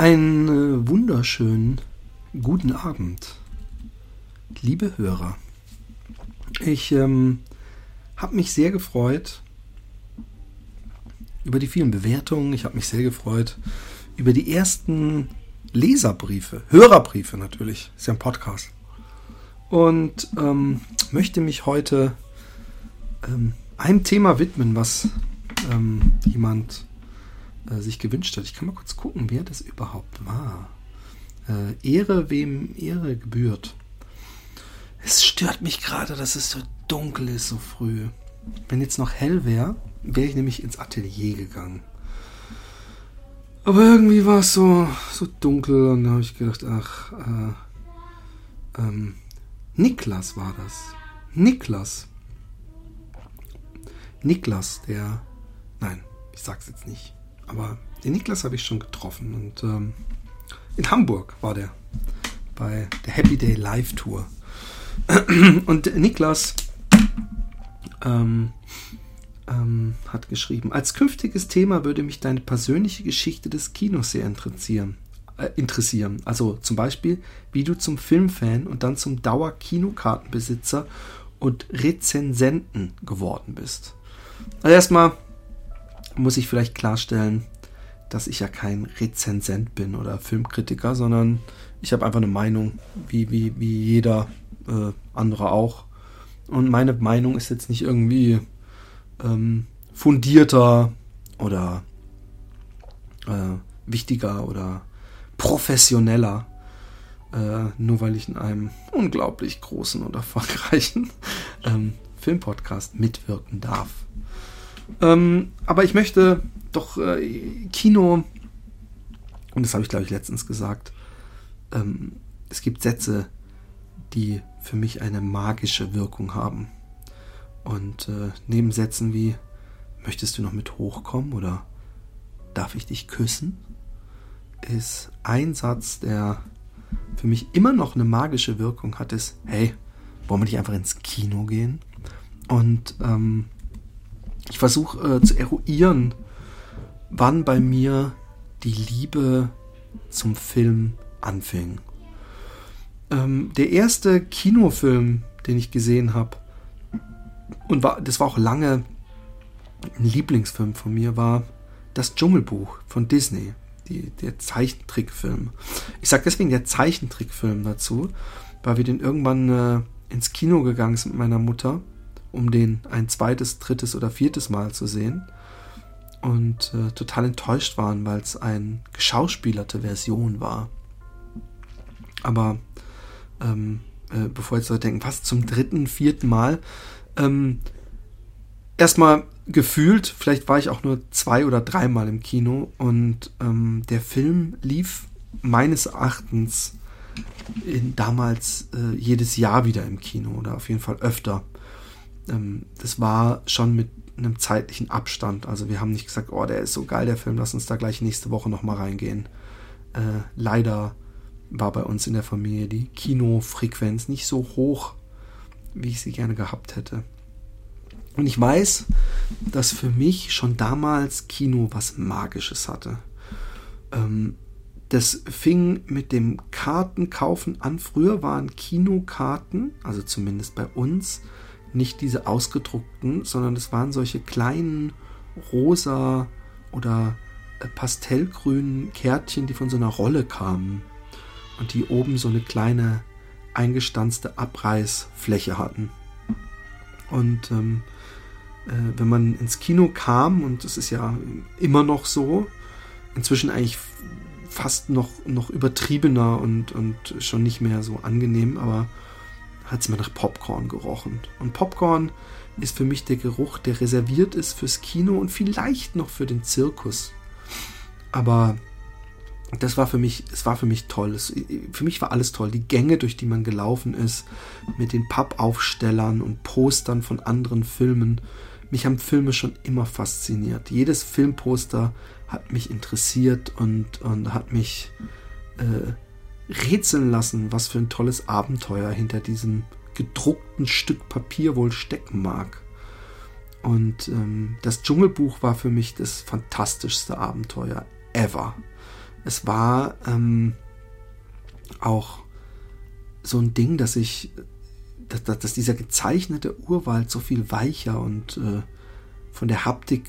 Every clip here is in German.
Einen äh, wunderschönen guten Abend, liebe Hörer. Ich ähm, habe mich sehr gefreut über die vielen Bewertungen. Ich habe mich sehr gefreut über die ersten Leserbriefe, Hörerbriefe natürlich. Ist ja ein Podcast. Und ähm, möchte mich heute ähm, einem Thema widmen, was ähm, jemand äh, sich gewünscht hat. Ich kann mal kurz gucken, wer das überhaupt war. Äh, Ehre, wem Ehre gebührt. Es stört mich gerade, dass es so dunkel ist, so früh. Wenn jetzt noch hell wäre, wäre ich nämlich ins Atelier gegangen. Aber irgendwie war es so, so dunkel und da habe ich gedacht, ach, äh, ähm, Niklas war das. Niklas. Niklas, der, nein, ich sag's jetzt nicht. Aber den Niklas habe ich schon getroffen und ähm, in Hamburg war der bei der Happy Day Live Tour. Und Niklas ähm, ähm, hat geschrieben, als künftiges Thema würde mich deine persönliche Geschichte des Kinos sehr interessieren. Äh, interessieren. Also zum Beispiel, wie du zum Filmfan und dann zum Dauer-Kinokartenbesitzer und Rezensenten geworden bist. Also erstmal muss ich vielleicht klarstellen, dass ich ja kein Rezensent bin oder Filmkritiker, sondern ich habe einfach eine Meinung, wie, wie, wie jeder äh, andere auch. Und meine Meinung ist jetzt nicht irgendwie ähm, fundierter oder äh, wichtiger oder professioneller, äh, nur weil ich in einem unglaublich großen und erfolgreichen ähm, Filmpodcast mitwirken darf. Ähm, aber ich möchte doch äh, Kino, und das habe ich glaube ich letztens gesagt, ähm, es gibt Sätze, die für mich eine magische Wirkung haben. Und äh, neben Sätzen wie, möchtest du noch mit hochkommen oder darf ich dich küssen, ist ein Satz, der für mich immer noch eine magische Wirkung hat, ist, hey, wollen wir nicht einfach ins Kino gehen? Und ähm, ich versuche äh, zu eruieren, wann bei mir die Liebe zum Film anfing. Ähm, der erste Kinofilm, den ich gesehen habe, und war, das war auch lange ein Lieblingsfilm von mir, war Das Dschungelbuch von Disney, die, der Zeichentrickfilm. Ich sage deswegen der Zeichentrickfilm dazu, weil wir den irgendwann äh, ins Kino gegangen sind mit meiner Mutter um den ein zweites, drittes oder viertes Mal zu sehen. Und äh, total enttäuscht waren, weil es eine geschauspielerte Version war. Aber ähm, äh, bevor jetzt Leute denken, was zum dritten, vierten Mal, ähm, erstmal gefühlt, vielleicht war ich auch nur zwei oder dreimal im Kino und ähm, der Film lief meines Erachtens in, damals äh, jedes Jahr wieder im Kino oder auf jeden Fall öfter ähm, das war schon mit einem zeitlichen Abstand. Also wir haben nicht gesagt, oh, der ist so geil, der Film, lass uns da gleich nächste Woche nochmal reingehen. Äh, leider war bei uns in der Familie die Kinofrequenz nicht so hoch, wie ich sie gerne gehabt hätte. Und ich weiß, dass für mich schon damals Kino was Magisches hatte. Ähm, das fing mit dem Kartenkaufen an. Früher waren Kinokarten, also zumindest bei uns, nicht diese ausgedruckten, sondern es waren solche kleinen rosa oder äh, pastellgrünen Kärtchen, die von so einer Rolle kamen und die oben so eine kleine eingestanzte Abreißfläche hatten. Und ähm, äh, wenn man ins Kino kam, und das ist ja immer noch so, inzwischen eigentlich fast noch, noch übertriebener und, und schon nicht mehr so angenehm, aber hat es mir nach Popcorn gerochen. Und Popcorn ist für mich der Geruch, der reserviert ist fürs Kino und vielleicht noch für den Zirkus. Aber das war für mich, es war für mich toll. Es, für mich war alles toll. Die Gänge, durch die man gelaufen ist, mit den Pappaufstellern und Postern von anderen Filmen. Mich haben Filme schon immer fasziniert. Jedes Filmposter hat mich interessiert und, und hat mich äh, rätseln lassen, was für ein tolles Abenteuer hinter diesem gedruckten Stück Papier wohl stecken mag. Und ähm, das Dschungelbuch war für mich das fantastischste Abenteuer ever. es war ähm, auch so ein Ding, dass ich, dass, dass, dieser gezeichnete Urwald so viel weicher und äh, von der Haptik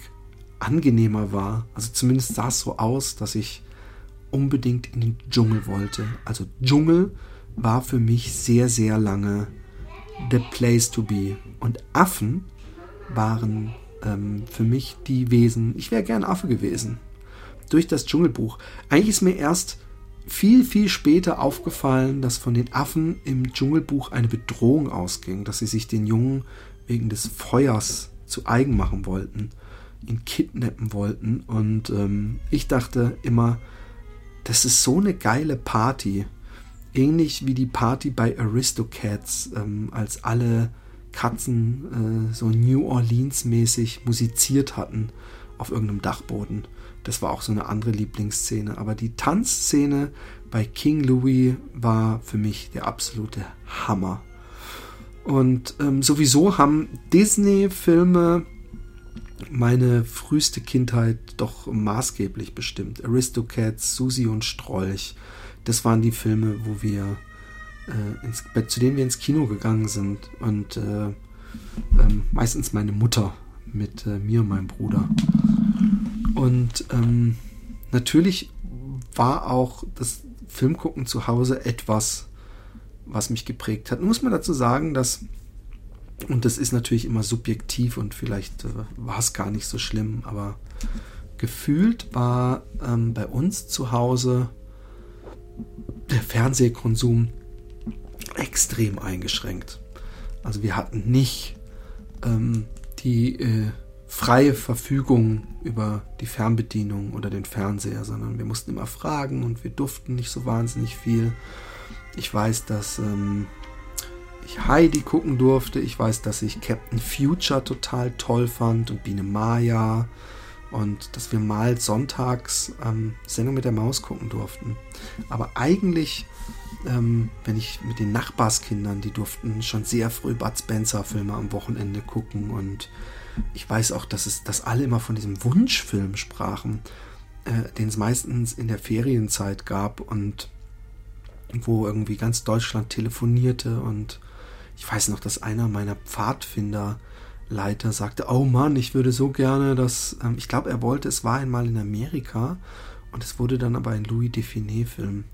angenehmer war. Also zumindest sah es so aus, dass ich unbedingt in den Dschungel wollte. Also Dschungel war für mich sehr, sehr lange the place to be. Und Affen waren ähm, für mich die Wesen. Ich wäre gern Affe gewesen. Durch das Dschungelbuch. Eigentlich ist mir erst viel, viel später aufgefallen, dass von den Affen im Dschungelbuch eine Bedrohung ausging, dass sie sich den Jungen wegen des Feuers zu eigen machen wollten, ihn kidnappen wollten. Und ähm, ich dachte immer, das ist so eine geile Party. Ähnlich wie die Party bei Aristocats, ähm, als alle Katzen äh, so New Orleans mäßig musiziert hatten auf irgendeinem Dachboden. Das war auch so eine andere Lieblingsszene. Aber die Tanzszene bei King Louis war für mich der absolute Hammer. Und ähm, sowieso haben Disney-Filme meine früheste Kindheit doch maßgeblich bestimmt. Aristocats, Susi und Strolch, das waren die Filme, wo wir äh, ins, zu denen wir ins Kino gegangen sind. Und äh, äh, meistens meine Mutter mit äh, mir und meinem Bruder. Und ähm, natürlich war auch das Filmgucken zu Hause etwas, was mich geprägt hat. Nun muss man dazu sagen, dass, und das ist natürlich immer subjektiv und vielleicht äh, war es gar nicht so schlimm, aber gefühlt war ähm, bei uns zu Hause der Fernsehkonsum extrem eingeschränkt. Also wir hatten nicht ähm, die äh, freie Verfügung über die Fernbedienung oder den Fernseher, sondern wir mussten immer fragen und wir durften nicht so wahnsinnig viel. Ich weiß, dass ähm, ich Heidi gucken durfte. Ich weiß, dass ich Captain Future total toll fand und Biene Maya und dass wir mal sonntags ähm, Sendung mit der Maus gucken durften. Aber eigentlich ähm, wenn ich mit den Nachbarskindern, die durften schon sehr früh Bud Spencer Filme am Wochenende gucken und ich weiß auch, dass es, dass alle immer von diesem Wunschfilm sprachen, äh, den es meistens in der Ferienzeit gab und wo irgendwie ganz Deutschland telefonierte und ich weiß noch, dass einer meiner Pfadfinderleiter sagte, oh Mann, ich würde so gerne dass, ähm, ich glaube, er wollte, es war einmal in Amerika und es wurde dann aber ein Louis Define Film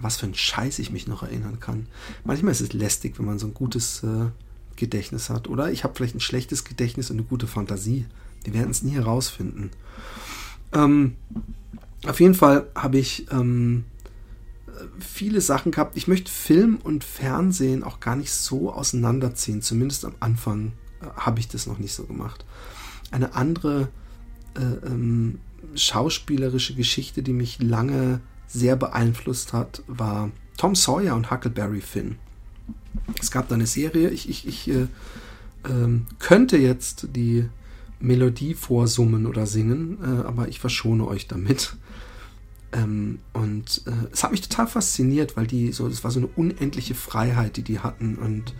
was für ein Scheiß ich mich noch erinnern kann. Manchmal ist es lästig, wenn man so ein gutes äh, Gedächtnis hat. Oder ich habe vielleicht ein schlechtes Gedächtnis und eine gute Fantasie. Wir werden es nie herausfinden. Ähm, auf jeden Fall habe ich ähm, viele Sachen gehabt. Ich möchte Film und Fernsehen auch gar nicht so auseinanderziehen. Zumindest am Anfang äh, habe ich das noch nicht so gemacht. Eine andere äh, ähm, schauspielerische Geschichte, die mich lange sehr beeinflusst hat, war Tom Sawyer und Huckleberry Finn. Es gab da eine Serie, ich, ich, ich äh, äh, könnte jetzt die Melodie vorsummen oder singen, äh, aber ich verschone euch damit. Ähm, und äh, es hat mich total fasziniert, weil die so, es war so eine unendliche Freiheit, die die hatten und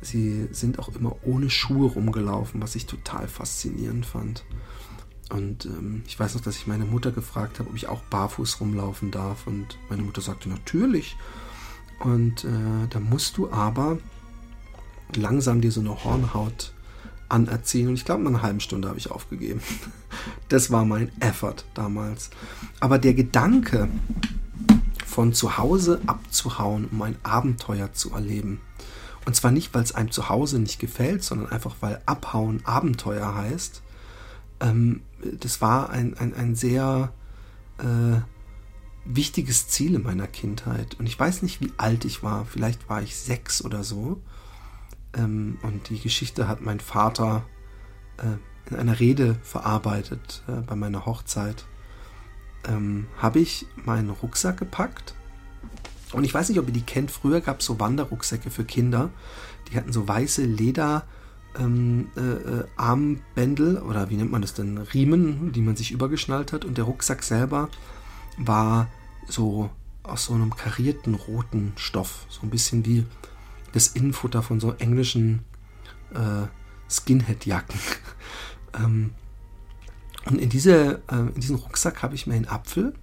sie sind auch immer ohne Schuhe rumgelaufen, was ich total faszinierend fand. Und ähm, ich weiß noch, dass ich meine Mutter gefragt habe, ob ich auch barfuß rumlaufen darf. Und meine Mutter sagte, natürlich. Und äh, da musst du aber langsam dir so eine Hornhaut anerziehen. Und ich glaube, nach einer halben Stunde habe ich aufgegeben. Das war mein Effort damals. Aber der Gedanke, von zu Hause abzuhauen, um ein Abenteuer zu erleben. Und zwar nicht, weil es einem zu Hause nicht gefällt, sondern einfach, weil Abhauen Abenteuer heißt ähm, das war ein, ein, ein sehr äh, wichtiges Ziel in meiner Kindheit. Und ich weiß nicht, wie alt ich war. Vielleicht war ich sechs oder so. Ähm, und die Geschichte hat mein Vater äh, in einer Rede verarbeitet äh, bei meiner Hochzeit. Ähm, Habe ich meinen Rucksack gepackt. Und ich weiß nicht, ob ihr die kennt. Früher gab es so Wanderrucksäcke für Kinder. Die hatten so weiße Leder ähm, äh, äh, Armbändel oder wie nennt man das denn? Riemen, die man sich übergeschnallt hat. Und der Rucksack selber war so aus so einem karierten roten Stoff. So ein bisschen wie das Innenfutter von so englischen äh, Skinhead-Jacken. ähm, und in, diese, äh, in diesen Rucksack habe ich mir einen Apfel,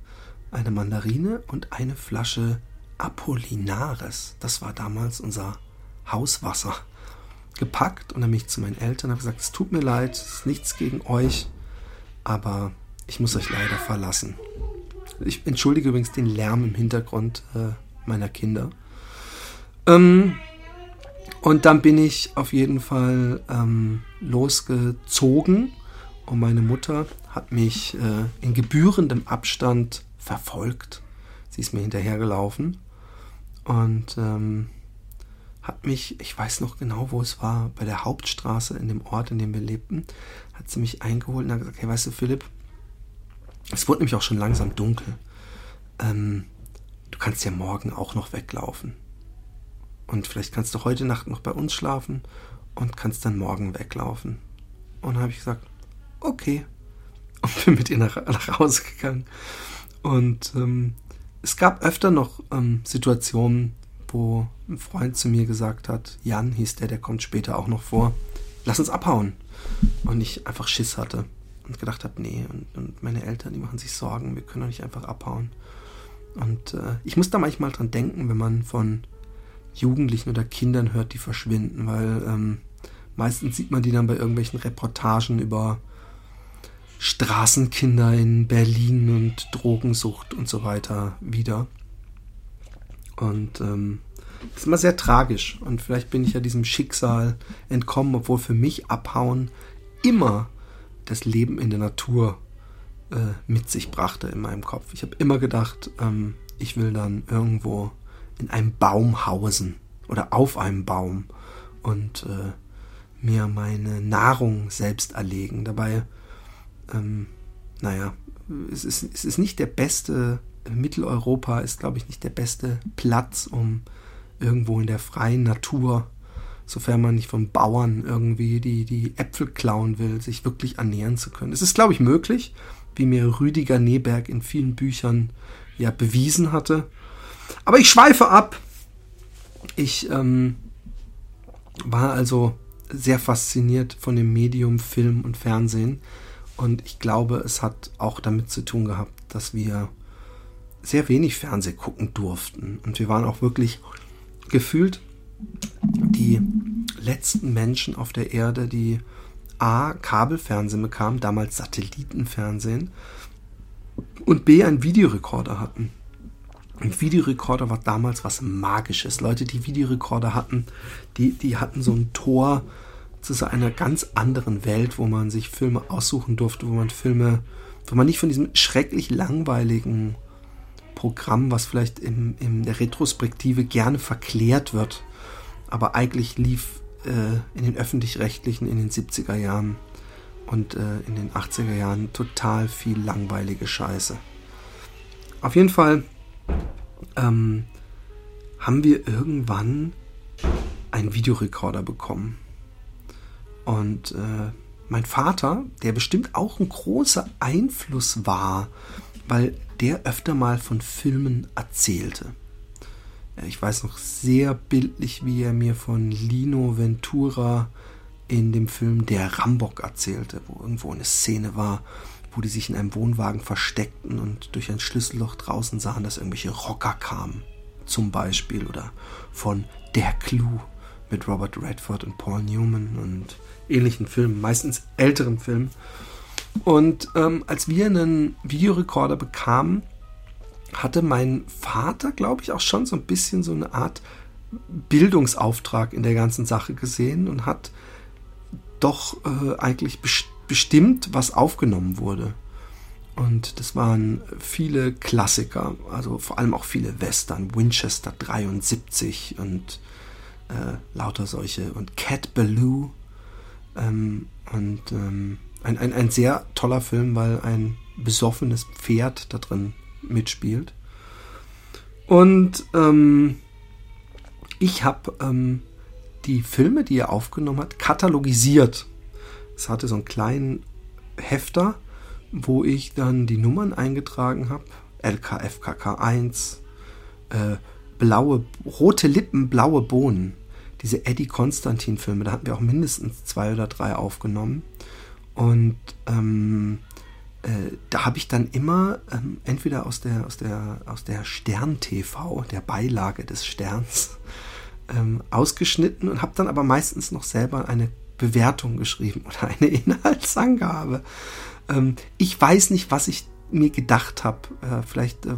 eine Mandarine und eine Flasche Apollinares. Das war damals unser Hauswasser. Gepackt und dann bin ich zu meinen Eltern und habe gesagt, es tut mir leid, es ist nichts gegen euch, aber ich muss euch leider verlassen. Ich entschuldige übrigens den Lärm im Hintergrund äh, meiner Kinder. Ähm, und dann bin ich auf jeden Fall ähm, losgezogen und meine Mutter hat mich äh, in gebührendem Abstand verfolgt. Sie ist mir hinterhergelaufen und ähm, hat mich, ich weiß noch genau, wo es war, bei der Hauptstraße in dem Ort, in dem wir lebten, hat sie mich eingeholt und hat gesagt, hey, weißt du, Philipp, es wurde nämlich auch schon langsam dunkel. Ähm, du kannst ja morgen auch noch weglaufen. Und vielleicht kannst du heute Nacht noch bei uns schlafen und kannst dann morgen weglaufen. Und habe ich gesagt, okay. Und bin mit ihr nach, nach Hause gegangen. Und ähm, es gab öfter noch ähm, Situationen, wo ein Freund zu mir gesagt hat, Jan hieß der, der kommt später auch noch vor, lass uns abhauen. Und ich einfach Schiss hatte und gedacht habe, nee, und, und, meine Eltern, die machen sich Sorgen, wir können doch nicht einfach abhauen. Und äh, ich muss da manchmal dran denken, wenn man von Jugendlichen oder Kindern hört, die verschwinden, weil ähm, meistens sieht man die dann bei irgendwelchen Reportagen über Straßenkinder in Berlin und Drogensucht und so weiter wieder. Und ähm, das ist immer sehr tragisch. Und vielleicht bin ich ja diesem Schicksal entkommen, obwohl für mich Abhauen immer das Leben in der Natur äh, mit sich brachte in meinem Kopf. Ich habe immer gedacht, ähm, ich will dann irgendwo in einem Baum hausen oder auf einem Baum und äh, mir meine Nahrung selbst erlegen. Dabei, ähm, naja, es ist, es ist nicht der beste, Mitteleuropa ist, glaube ich, nicht der beste Platz, um irgendwo in der freien Natur, sofern man nicht von Bauern irgendwie die, die Äpfel klauen will, sich wirklich ernähren zu können. Es ist, glaube ich, möglich, wie mir Rüdiger Neberg in vielen Büchern ja bewiesen hatte. Aber ich schweife ab. Ich ähm, war also sehr fasziniert von dem Medium Film und Fernsehen. Und ich glaube, es hat auch damit zu tun gehabt, dass wir sehr wenig Fernseh gucken durften. Und wir waren auch wirklich gefühlt die letzten Menschen auf der Erde, die A, Kabelfernsehen bekamen, damals Satellitenfernsehen, und B, einen Videorekorder hatten. Ein Videorekorder war damals was Magisches. Leute, die Videorekorder hatten, die, die hatten so ein Tor zu so einer ganz anderen Welt, wo man sich Filme aussuchen durfte, wo man Filme, wo man nicht von diesem schrecklich langweiligen Programm, was vielleicht im, in der Retrospektive gerne verklärt wird, aber eigentlich lief äh, in den öffentlich-rechtlichen in den 70er Jahren und äh, in den 80er Jahren total viel langweilige Scheiße. Auf jeden Fall ähm, haben wir irgendwann einen Videorekorder bekommen. Und äh, mein Vater, der bestimmt auch ein großer Einfluss war, weil der öfter mal von Filmen erzählte. Ich weiß noch sehr bildlich, wie er mir von Lino Ventura in dem Film Der Rambock erzählte, wo irgendwo eine Szene war, wo die sich in einem Wohnwagen versteckten und durch ein Schlüsselloch draußen sahen, dass irgendwelche Rocker kamen, zum Beispiel, oder von Der Clou mit Robert Redford und Paul Newman und ähnlichen Filmen, meistens älteren Filmen. Und ähm, als wir einen Videorekorder bekamen, hatte mein Vater, glaube ich, auch schon so ein bisschen so eine Art Bildungsauftrag in der ganzen Sache gesehen und hat doch äh, eigentlich bestimmt, was aufgenommen wurde. Und das waren viele Klassiker, also vor allem auch viele Western, Winchester 73 und äh, lauter solche und Cat Ballou. Ähm, und ähm, ein, ein, ein sehr toller Film, weil ein besoffenes Pferd da drin mitspielt. Und ähm, ich habe ähm, die Filme, die er aufgenommen hat, katalogisiert. Es hatte so einen kleinen Hefter, wo ich dann die Nummern eingetragen habe. LKFKK1, äh, blaue, rote Lippen, blaue Bohnen. Diese Eddie Konstantin-Filme, da hatten wir auch mindestens zwei oder drei aufgenommen. Und ähm, äh, da habe ich dann immer ähm, entweder aus der, aus der, aus der Stern-TV, der Beilage des Sterns, ähm, ausgeschnitten und habe dann aber meistens noch selber eine Bewertung geschrieben oder eine Inhaltsangabe. Ähm, ich weiß nicht, was ich mir gedacht habe. Äh, vielleicht äh,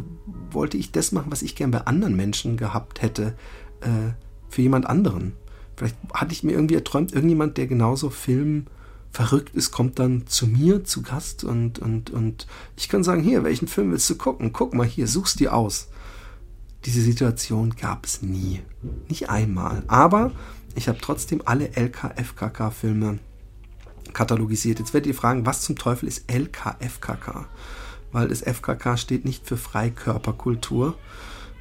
wollte ich das machen, was ich gern bei anderen Menschen gehabt hätte, äh, für jemand anderen. Vielleicht hatte ich mir irgendwie erträumt, irgendjemand, der genauso Film verrückt ist, kommt dann zu mir zu Gast und, und, und ich kann sagen, hier, welchen Film willst du gucken? Guck mal hier, such's dir aus. Diese Situation gab es nie. Nicht einmal. Aber ich habe trotzdem alle LKFKK-Filme katalogisiert. Jetzt werdet ihr fragen, was zum Teufel ist LKFKK? Weil das FKK steht nicht für Freikörperkultur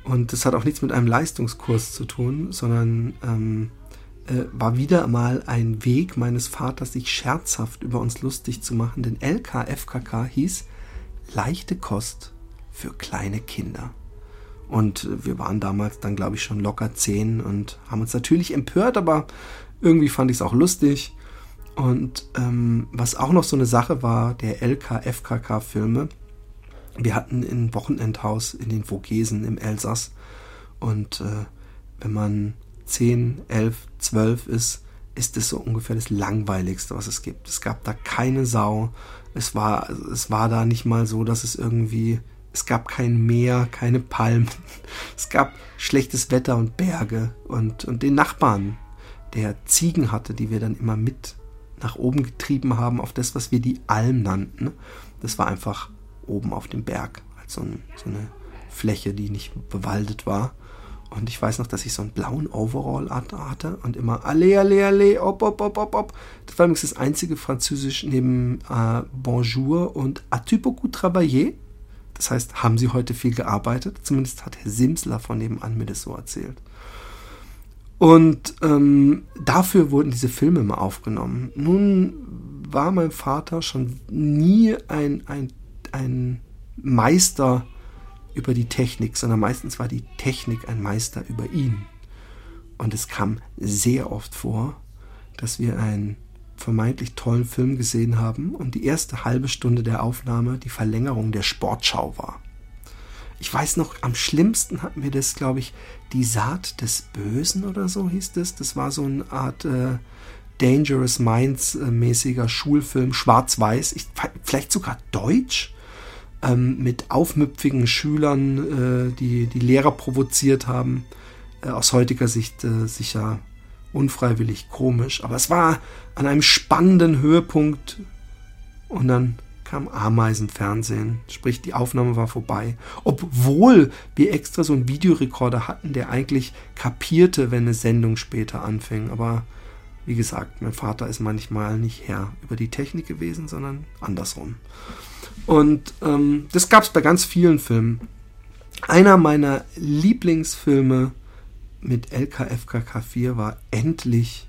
und das hat auch nichts mit einem Leistungskurs zu tun, sondern ähm, äh, war wieder mal ein Weg meines Vaters, sich scherzhaft über uns lustig zu machen, denn LKFKK hieß leichte Kost für kleine Kinder. Und wir waren damals dann, glaube ich, schon locker zehn und haben uns natürlich empört, aber irgendwie fand ich es auch lustig. Und ähm, was auch noch so eine Sache war, der LKFKK-Filme. Wir hatten ein Wochenendhaus in den Vogesen im Elsass. Und äh, wenn man 10, 11, 12 ist, ist es so ungefähr das Langweiligste, was es gibt. Es gab da keine Sau. Es war, es war da nicht mal so, dass es irgendwie, es gab kein Meer, keine Palmen. Es gab schlechtes Wetter und Berge und, und den Nachbarn, der Ziegen hatte, die wir dann immer mit nach oben getrieben haben auf das, was wir die Alm nannten. Das war einfach oben auf dem Berg, also so, ein, so eine Fläche, die nicht bewaldet war. Und ich weiß noch, dass ich so einen blauen Overall hatte und immer Allez, allez, allez, op, op, op, op, op. Das war übrigens das einzige Französisch neben äh, Bonjour und As-tu beaucoup travaillé? Das heißt, haben Sie heute viel gearbeitet? Zumindest hat Herr Simsler von nebenan mir das so erzählt. Und ähm, dafür wurden diese Filme immer aufgenommen. Nun war mein Vater schon nie ein, ein, ein Meister über die Technik, sondern meistens war die Technik ein Meister über ihn. Und es kam sehr oft vor, dass wir einen vermeintlich tollen Film gesehen haben und die erste halbe Stunde der Aufnahme die Verlängerung der Sportschau war. Ich weiß noch, am schlimmsten hatten wir das, glaube ich, die Saat des Bösen oder so hieß das. Das war so eine Art äh, Dangerous Minds äh, mäßiger Schulfilm, schwarz-weiß, vielleicht sogar deutsch ähm, mit aufmüpfigen Schülern, äh, die die Lehrer provoziert haben. Äh, aus heutiger Sicht äh, sicher unfreiwillig komisch. Aber es war an einem spannenden Höhepunkt und dann kam Ameisenfernsehen. Sprich, die Aufnahme war vorbei. Obwohl wir extra so einen Videorekorder hatten, der eigentlich kapierte, wenn eine Sendung später anfing. Aber wie gesagt, mein Vater ist manchmal nicht Herr über die Technik gewesen, sondern andersrum. Und ähm, das gab es bei ganz vielen Filmen. Einer meiner Lieblingsfilme mit LKFKK 4 war endlich,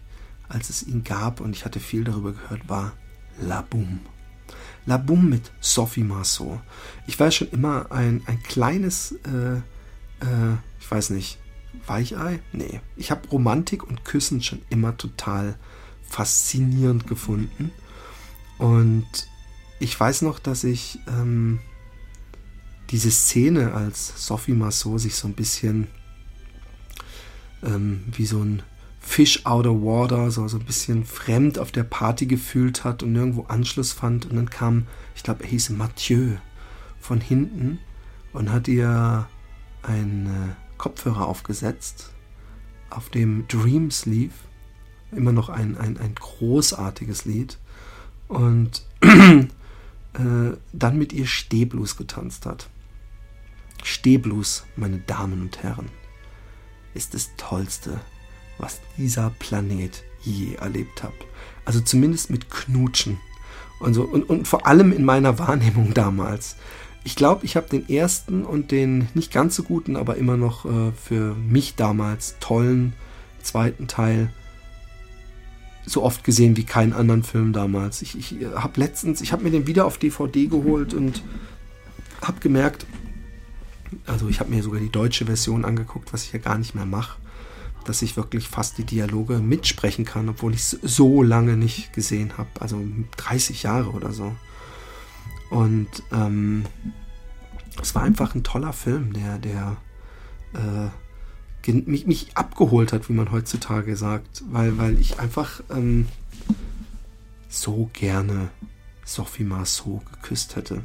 als es ihn gab und ich hatte viel darüber gehört, war La Boom. La Boom mit Sophie Marceau. Ich war schon immer ein, ein kleines, äh, äh, ich weiß nicht, Weichei? Nee. Ich habe Romantik und Küssen schon immer total faszinierend gefunden. Und ich weiß noch, dass ich ähm, diese Szene, als Sophie Marceau sich so ein bisschen ähm, wie so ein Fish out of water, so, so ein bisschen fremd auf der Party gefühlt hat und nirgendwo Anschluss fand. Und dann kam, ich glaube, er hieß Mathieu von hinten und hat ihr ein äh, Kopfhörer aufgesetzt, auf dem Dreams lief. Immer noch ein, ein, ein großartiges Lied. Und äh, dann mit ihr Stehblues getanzt hat. Stehblues, meine Damen und Herren, ist das Tollste, was dieser Planet je erlebt hat. Also zumindest mit Knutschen. Und, so, und, und vor allem in meiner Wahrnehmung damals. Ich glaube, ich habe den ersten und den nicht ganz so guten, aber immer noch äh, für mich damals tollen zweiten Teil so oft gesehen wie keinen anderen Film damals. Ich, ich habe letztens, ich habe mir den wieder auf DVD geholt und habe gemerkt, also ich habe mir sogar die deutsche Version angeguckt, was ich ja gar nicht mehr mache, dass ich wirklich fast die Dialoge mitsprechen kann, obwohl ich es so lange nicht gesehen habe, also 30 Jahre oder so. Und ähm, es war einfach ein toller Film, der, der äh, mich, mich abgeholt hat, wie man heutzutage sagt, weil, weil ich einfach ähm, so gerne Sophie Marceau geküsst hätte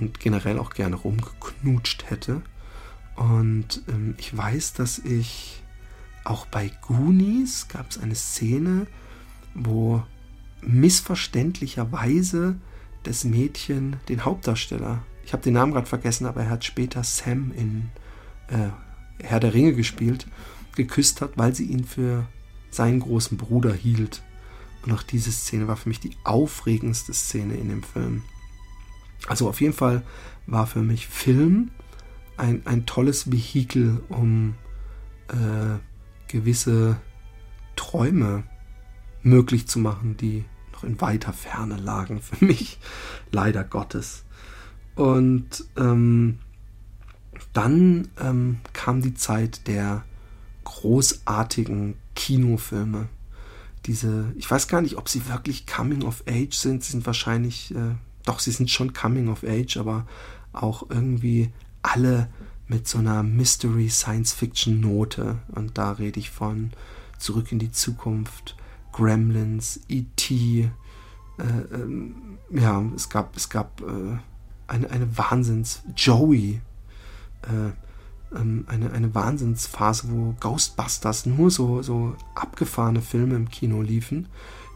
und generell auch gerne rumgeknutscht hätte. Und ähm, ich weiß, dass ich auch bei Goonies gab es eine Szene, wo missverständlicherweise das Mädchen den Hauptdarsteller, ich habe den Namen gerade vergessen, aber er hat später Sam in äh, Herr der Ringe gespielt, geküsst hat, weil sie ihn für seinen großen Bruder hielt. Und auch diese Szene war für mich die aufregendste Szene in dem Film. Also auf jeden Fall war für mich Film ein, ein tolles Vehikel, um äh, gewisse Träume möglich zu machen, die noch in weiter Ferne lagen für mich, leider Gottes. Und ähm, dann ähm, kam die Zeit der großartigen Kinofilme. Diese, ich weiß gar nicht, ob sie wirklich Coming of Age sind. Sie sind wahrscheinlich, äh, doch, sie sind schon Coming of Age, aber auch irgendwie alle mit so einer Mystery Science Fiction Note. Und da rede ich von Zurück in die Zukunft, Gremlins, E.T. Äh, ähm, ja, es gab, es gab äh, eine, eine Wahnsinns Joey. Äh, ähm, eine, eine Wahnsinnsphase, wo Ghostbusters nur so, so abgefahrene Filme im Kino liefen,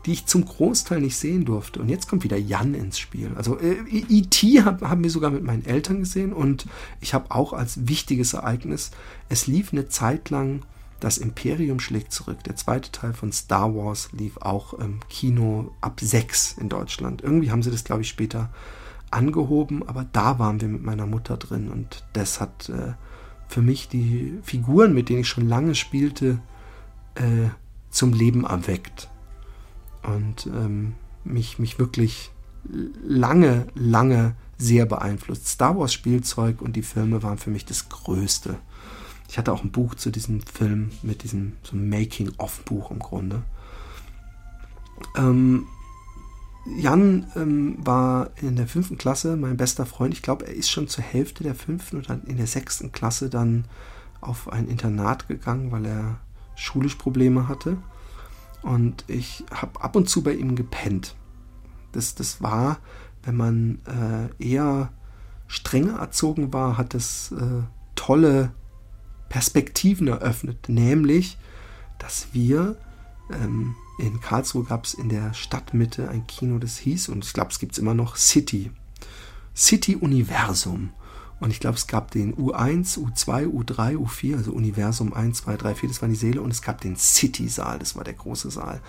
die ich zum Großteil nicht sehen durfte. Und jetzt kommt wieder Jan ins Spiel. Also äh, E.T. Hab, haben wir sogar mit meinen Eltern gesehen und ich habe auch als wichtiges Ereignis, es lief eine Zeit lang das Imperium schlägt zurück. Der zweite Teil von Star Wars lief auch im Kino ab 6 in Deutschland. Irgendwie haben sie das, glaube ich, später angehoben, aber da waren wir mit meiner Mutter drin und das hat äh, für mich die Figuren, mit denen ich schon lange spielte, äh, zum Leben erweckt und ähm, mich, mich wirklich lange, lange sehr beeinflusst. Star Wars Spielzeug und die Filme waren für mich das Größte. Ich hatte auch ein Buch zu diesem Film mit diesem so Making-of-Buch im Grunde. Ähm, Jan ähm, war in der fünften Klasse mein bester Freund. Ich glaube, er ist schon zur Hälfte der fünften oder in der sechsten Klasse dann auf ein Internat gegangen, weil er schulisch Probleme hatte. Und ich habe ab und zu bei ihm gepennt. Das, das war, wenn man äh, eher strenger erzogen war, hat das äh, tolle Perspektiven eröffnet, nämlich, dass wir ähm, in Karlsruhe gab es in der Stadtmitte ein Kino, das hieß, und ich glaube, es gibt es immer noch, City. City Universum. Und ich glaube, es gab den U1, U2, U3, U4, also Universum 1, 2, 3, 4, das waren die Säle. Und es gab den City-Saal, das war der große Saal.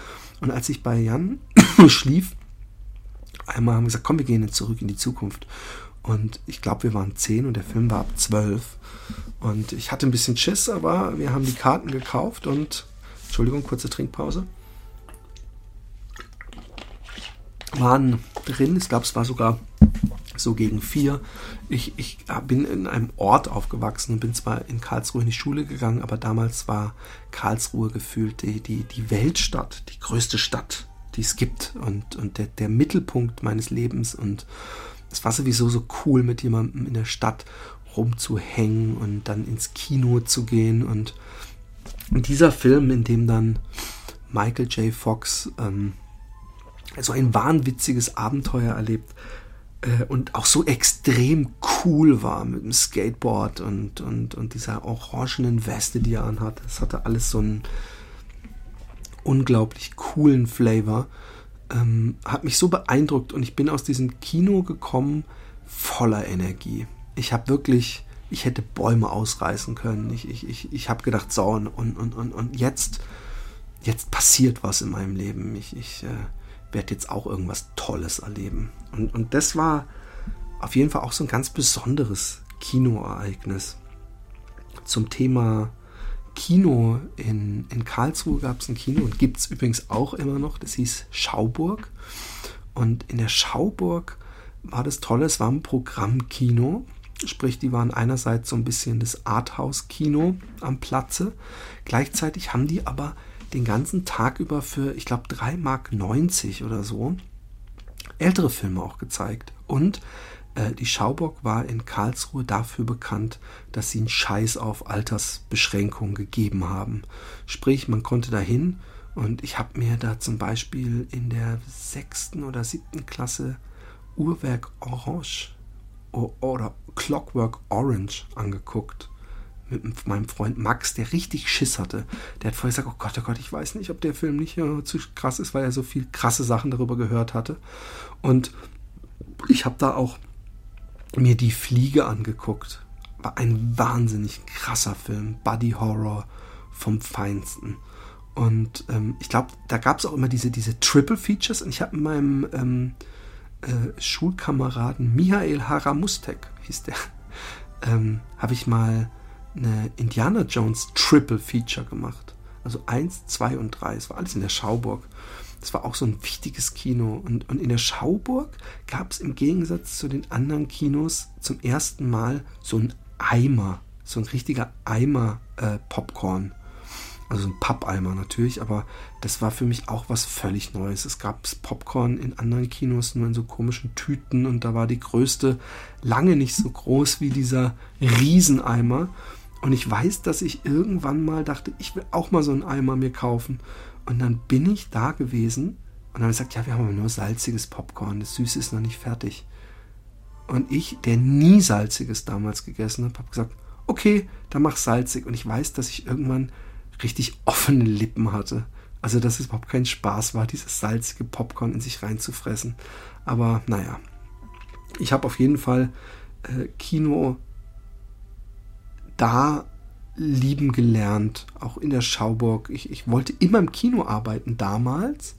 Und als ich bei Jan schlief, einmal haben wir gesagt, komm, wir gehen jetzt zurück in die Zukunft. Und ich glaube, wir waren zehn und der Film war ab zwölf. Und ich hatte ein bisschen Schiss, aber wir haben die Karten gekauft und, Entschuldigung, kurze Trinkpause, waren drin. Ich glaube, es war sogar so gegen vier. Ich, ich bin in einem Ort aufgewachsen und bin zwar in Karlsruhe in die Schule gegangen, aber damals war Karlsruhe gefühlt die, die, die Weltstadt, die größte Stadt, die es gibt und, und der, der Mittelpunkt meines Lebens. Und es war sowieso so cool, mit jemandem in der Stadt rumzuhängen und dann ins Kino zu gehen. Und, dieser Film, in dem dann Michael J. Fox ähm, so ein wahnwitziges Abenteuer erlebt äh, und auch so extrem cool war mit dem Skateboard und, und, und dieser orangenen Weste, die er anhat. Das hatte alles so einen unglaublich coolen Flavor ähm, hat mich so beeindruckt und ich bin aus diesem Kino gekommen voller Energie. Ich habe wirklich, ich hätte Bäume ausreißen können. Ich, ich, ich, ich habe gedacht, so, und, und, und, und jetzt, jetzt passiert was in meinem Leben. Ich, ich äh, werde jetzt auch irgendwas Tolles erleben. Und, und das war auf jeden Fall auch so ein ganz besonderes Kinoereignis. Zum Thema Kino in, in Karlsruhe gab es ein Kino und gibt es übrigens auch immer noch. Das hieß Schauburg. Und in der Schauburg war das Tolle, es war ein Programmkino. Sprich, die waren einerseits so ein bisschen das Arthouse-Kino am Platze. Gleichzeitig haben die aber den ganzen Tag über für, ich glaube, 3,90 Mark oder so ältere Filme auch gezeigt. Und äh, die Schauburg war in Karlsruhe dafür bekannt, dass sie einen Scheiß auf Altersbeschränkungen gegeben haben. Sprich, man konnte dahin und ich habe mir da zum Beispiel in der sechsten oder siebten Klasse Uhrwerk Orange oder Clockwork Orange angeguckt mit meinem Freund Max, der richtig Schiss hatte. Der hat vorher gesagt, oh Gott, oh Gott, ich weiß nicht, ob der Film nicht äh, zu krass ist, weil er so viel krasse Sachen darüber gehört hatte. Und ich habe da auch mir die Fliege angeguckt. War ein wahnsinnig krasser Film, Buddy Horror vom Feinsten. Und ähm, ich glaube, da gab es auch immer diese, diese Triple Features. Und ich habe mit meinem ähm, äh, Schulkameraden Mihail Haramustek, hieß der, ähm, habe ich mal eine Indiana Jones Triple Feature gemacht. Also eins, zwei und drei. Es war alles in der Schauburg. Das war auch so ein wichtiges Kino. Und, und in der Schauburg gab es im Gegensatz zu den anderen Kinos zum ersten Mal so ein Eimer. So ein richtiger Eimer äh, Popcorn. Also ein Pappeimer natürlich, aber das war für mich auch was völlig Neues. Es gab Popcorn in anderen Kinos nur in so komischen Tüten und da war die größte lange nicht so groß wie dieser Rieseneimer. Und ich weiß, dass ich irgendwann mal dachte, ich will auch mal so einen Eimer mir kaufen. Und dann bin ich da gewesen und dann gesagt, ja, wir haben aber nur salziges Popcorn, das Süße ist noch nicht fertig. Und ich, der nie salziges damals gegessen habe, habe gesagt, okay, dann mach salzig. Und ich weiß, dass ich irgendwann richtig offene Lippen hatte. Also, dass es überhaupt kein Spaß war, dieses salzige Popcorn in sich reinzufressen. Aber naja, ich habe auf jeden Fall äh, Kino da lieben gelernt, auch in der Schauburg. Ich, ich wollte immer im Kino arbeiten damals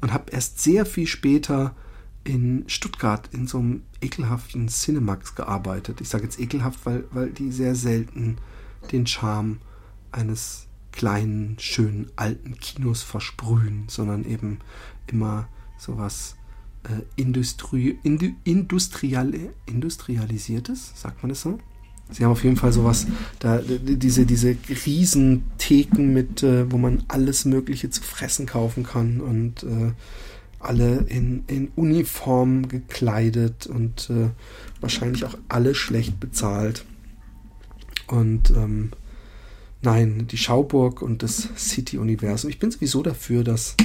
und habe erst sehr viel später in Stuttgart in so einem ekelhaften Cinemax gearbeitet. Ich sage jetzt ekelhaft, weil, weil die sehr selten den Charme eines kleinen, schönen, alten Kinos versprühen, sondern eben immer sowas äh, Industrie, indu, industrial, industrialisiertes, sagt man das so? Sie haben auf jeden Fall sowas, da, diese, diese Riesentheken mit, äh, wo man alles Mögliche zu fressen kaufen kann und äh, alle in, in Uniform gekleidet und äh, wahrscheinlich auch alle schlecht bezahlt. Und ähm, nein, die Schauburg und das City-Universum. Ich bin sowieso dafür, dass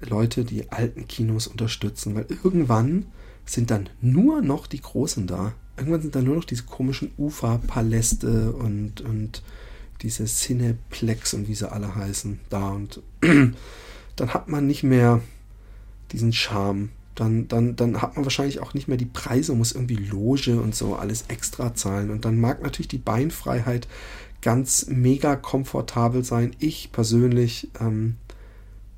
Leute die alten Kinos unterstützen, weil irgendwann sind dann nur noch die Großen da irgendwann sind da nur noch diese komischen Uferpaläste und, und diese Cineplex und wie sie alle heißen da. Und dann hat man nicht mehr diesen Charme. Dann, dann, dann hat man wahrscheinlich auch nicht mehr die Preise, muss irgendwie Loge und so alles extra zahlen. Und dann mag natürlich die Beinfreiheit ganz mega komfortabel sein. Ich persönlich ähm,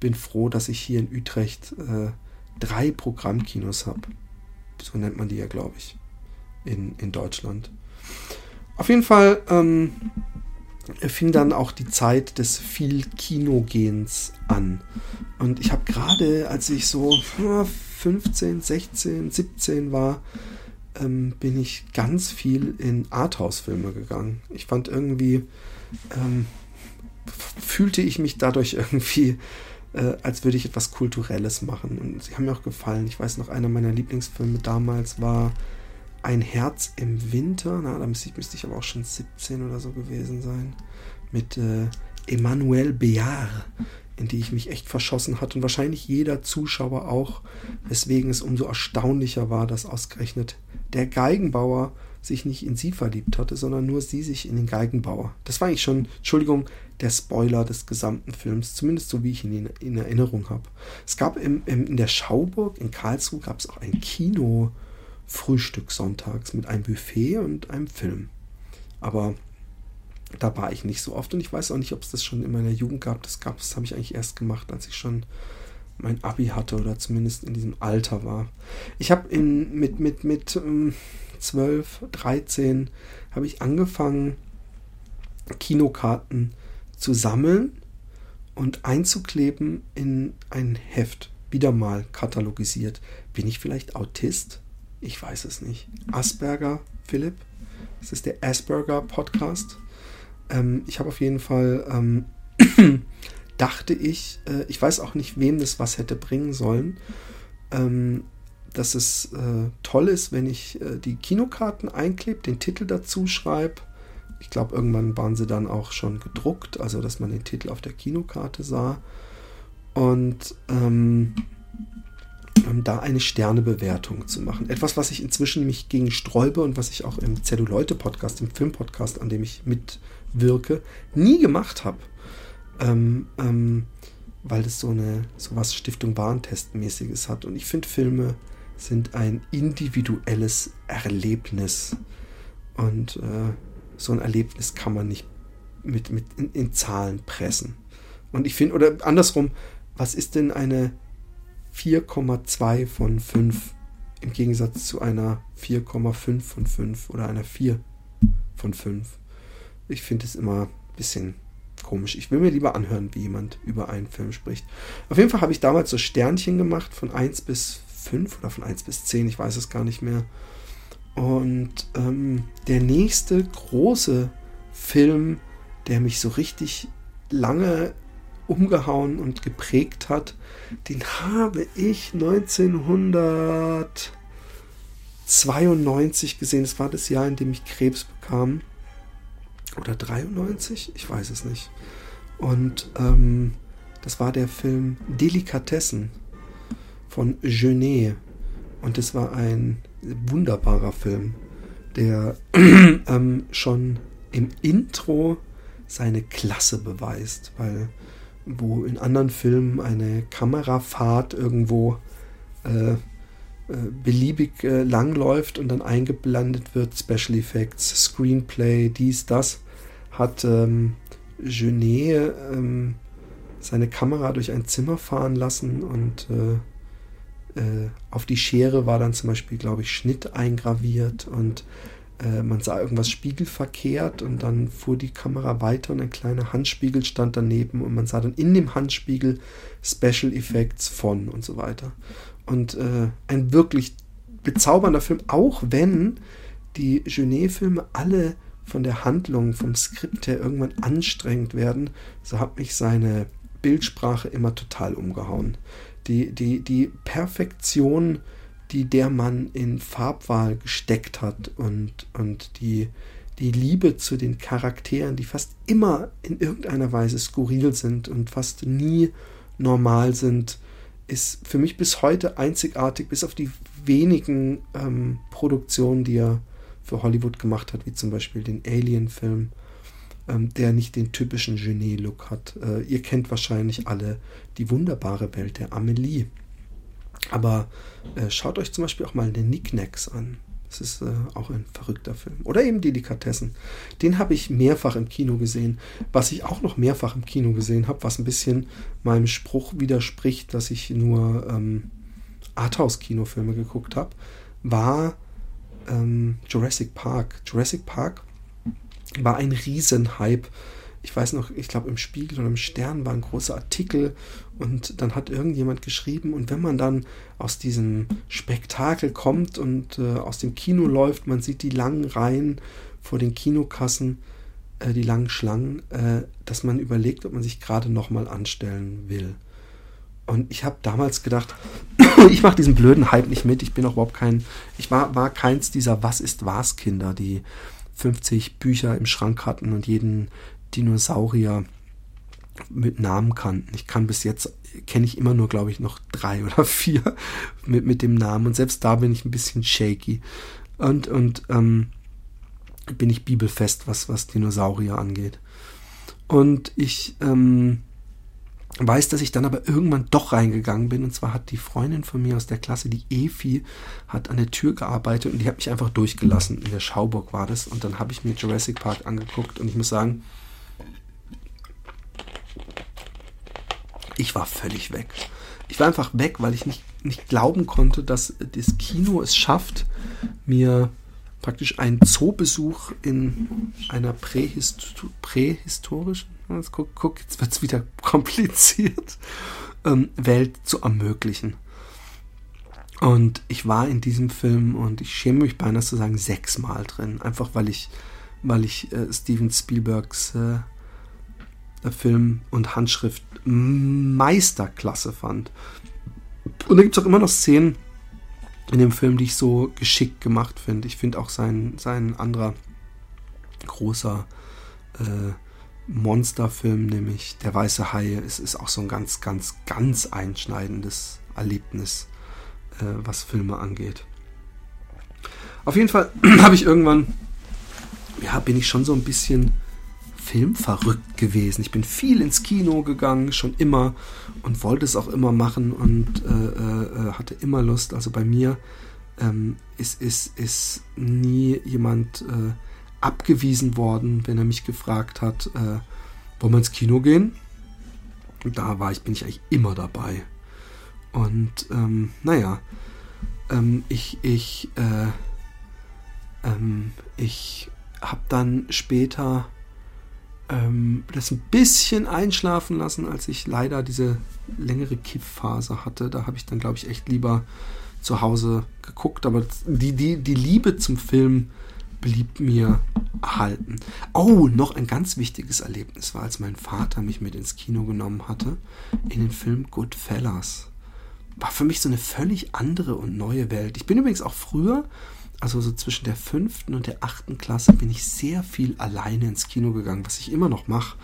bin froh, dass ich hier in Utrecht äh, drei Programmkinos habe. So nennt man die ja, glaube ich in, in Deutschland. Auf jeden Fall ähm, fing dann auch die Zeit des viel Kinogehens an. Und ich habe gerade, als ich so 15, 16, 17 war, ähm, bin ich ganz viel in Arthouse-Filme gegangen. Ich fand irgendwie, ähm, fühlte ich mich dadurch irgendwie, äh, als würde ich etwas Kulturelles machen. Und sie haben mir auch gefallen. Ich weiß noch, einer meiner Lieblingsfilme damals war ein Herz im Winter, na, da müsste ich, müsste ich aber auch schon 17 oder so gewesen sein, mit äh, Emmanuel Béard, in die ich mich echt verschossen hatte und wahrscheinlich jeder Zuschauer auch, weswegen es umso erstaunlicher war, dass ausgerechnet der Geigenbauer sich nicht in sie verliebt hatte, sondern nur sie sich in den Geigenbauer. Das war eigentlich schon, Entschuldigung, der Spoiler des gesamten Films, zumindest so wie ich ihn in, in Erinnerung habe. Es gab im, im, in der Schauburg in Karlsruhe gab es auch ein Kino, Frühstück sonntags mit einem Buffet und einem Film. Aber da war ich nicht so oft und ich weiß auch nicht, ob es das schon in meiner Jugend gab. Das gab das habe ich eigentlich erst gemacht, als ich schon mein Abi hatte oder zumindest in diesem Alter war. Ich habe in mit mit mit ähm, 12, 13 habe ich angefangen Kinokarten zu sammeln und einzukleben in ein Heft. Wieder mal katalogisiert. Bin ich vielleicht Autist? Ich weiß es nicht. Asperger, Philipp. Das ist der Asperger Podcast. Ähm, ich habe auf jeden Fall, ähm, dachte ich, äh, ich weiß auch nicht, wem das was hätte bringen sollen, ähm, dass es äh, toll ist, wenn ich äh, die Kinokarten einklebe, den Titel dazu schreibe. Ich glaube, irgendwann waren sie dann auch schon gedruckt, also dass man den Titel auf der Kinokarte sah. Und ähm, da eine Sternebewertung zu machen. Etwas, was ich inzwischen mich gegen sträube und was ich auch im Zelluleute-Podcast, im Film-Podcast, an dem ich mitwirke, nie gemacht habe. Ähm, ähm, weil das so eine sowas Stiftung Warentest-mäßiges hat. Und ich finde, Filme sind ein individuelles Erlebnis. Und äh, so ein Erlebnis kann man nicht mit, mit in, in Zahlen pressen. Und ich finde, oder andersrum, was ist denn eine 4,2 von 5 im Gegensatz zu einer 4,5 von 5 oder einer 4 von 5. Ich finde es immer ein bisschen komisch. Ich will mir lieber anhören, wie jemand über einen Film spricht. Auf jeden Fall habe ich damals so Sternchen gemacht von 1 bis 5 oder von 1 bis 10, ich weiß es gar nicht mehr. Und ähm, der nächste große Film, der mich so richtig lange umgehauen und geprägt hat, den habe ich 1992 gesehen. Das war das Jahr, in dem ich Krebs bekam. Oder 93? Ich weiß es nicht. Und ähm, das war der Film Delikatessen von Genet. Und das war ein wunderbarer Film, der ähm, schon im Intro seine Klasse beweist, weil wo in anderen Filmen eine Kamerafahrt irgendwo äh, äh, beliebig äh, langläuft und dann eingeblendet wird, Special Effects, Screenplay, dies, das, hat ähm, Genet ähm, seine Kamera durch ein Zimmer fahren lassen und äh, äh, auf die Schere war dann zum Beispiel, glaube ich, Schnitt eingraviert und äh, man sah irgendwas spiegelverkehrt und dann fuhr die Kamera weiter und ein kleiner Handspiegel stand daneben und man sah dann in dem Handspiegel Special Effects von und so weiter. Und äh, ein wirklich bezaubernder Film, auch wenn die Genet-Filme alle von der Handlung, vom Skript her irgendwann anstrengend werden, so hat mich seine Bildsprache immer total umgehauen. Die, die, die Perfektion die der Mann in Farbwahl gesteckt hat und, und die, die Liebe zu den Charakteren, die fast immer in irgendeiner Weise skurril sind und fast nie normal sind, ist für mich bis heute einzigartig, bis auf die wenigen ähm, Produktionen, die er für Hollywood gemacht hat, wie zum Beispiel den Alien-Film, ähm, der nicht den typischen Genet-Look hat. Äh, ihr kennt wahrscheinlich alle die wunderbare Welt der Amelie. Aber äh, schaut euch zum Beispiel auch mal den Knickknacks an. Das ist äh, auch ein verrückter Film. Oder eben Delikatessen. Den habe ich mehrfach im Kino gesehen. Was ich auch noch mehrfach im Kino gesehen habe, was ein bisschen meinem Spruch widerspricht, dass ich nur ähm, Arthouse-Kinofilme geguckt habe, war ähm, Jurassic Park. Jurassic Park war ein Riesenhype ich weiß noch, ich glaube im Spiegel oder im Stern war ein großer Artikel und dann hat irgendjemand geschrieben und wenn man dann aus diesem Spektakel kommt und äh, aus dem Kino läuft, man sieht die langen Reihen vor den Kinokassen, äh, die langen Schlangen, äh, dass man überlegt, ob man sich gerade nochmal anstellen will. Und ich habe damals gedacht, ich mache diesen blöden Hype nicht mit. Ich bin auch überhaupt kein, ich war, war keins dieser Was ist was Kinder, die 50 Bücher im Schrank hatten und jeden Dinosaurier mit Namen kannten. Ich kann bis jetzt, kenne ich immer nur, glaube ich, noch drei oder vier mit, mit dem Namen. Und selbst da bin ich ein bisschen shaky. Und, und ähm, bin ich bibelfest, was, was Dinosaurier angeht. Und ich ähm, weiß, dass ich dann aber irgendwann doch reingegangen bin. Und zwar hat die Freundin von mir aus der Klasse, die Efi, hat an der Tür gearbeitet und die hat mich einfach durchgelassen. In der Schauburg war das. Und dann habe ich mir Jurassic Park angeguckt und ich muss sagen, ich war völlig weg. Ich war einfach weg, weil ich nicht, nicht glauben konnte, dass das Kino es schafft, mir praktisch einen Zoobesuch in einer Prähist prähistorischen, jetzt guck, guck, jetzt wird es wieder kompliziert, ähm, Welt zu ermöglichen. Und ich war in diesem Film und ich schäme mich beinahe zu sagen sechsmal drin, einfach weil ich, weil ich äh, Steven Spielbergs äh, Film und Handschrift Meisterklasse fand. Und da gibt es auch immer noch Szenen, in dem Film, die ich so geschickt gemacht finde. Ich finde auch sein, sein anderer großer äh, Monsterfilm, nämlich Der Weiße Hai, ist, ist auch so ein ganz, ganz, ganz einschneidendes Erlebnis, äh, was Filme angeht. Auf jeden Fall habe ich irgendwann, ja, bin ich schon so ein bisschen filmverrückt gewesen. Ich bin viel ins Kino gegangen, schon immer und wollte es auch immer machen und äh, äh, hatte immer Lust. Also bei mir ähm, ist, ist, ist nie jemand äh, abgewiesen worden, wenn er mich gefragt hat, äh, wollen wir ins Kino gehen? Und da war ich, bin ich eigentlich immer dabei. Und ähm, naja, ähm, ich, ich, äh, ähm, ich habe dann später ähm, das ein bisschen einschlafen lassen, als ich leider diese längere Kiffphase hatte. Da habe ich dann, glaube ich, echt lieber zu Hause geguckt. Aber die, die, die Liebe zum Film blieb mir erhalten. Oh, noch ein ganz wichtiges Erlebnis war, als mein Vater mich mit ins Kino genommen hatte, in den Film Goodfellas. War für mich so eine völlig andere und neue Welt. Ich bin übrigens auch früher also so zwischen der fünften und der achten Klasse bin ich sehr viel alleine ins Kino gegangen, was ich immer noch mache.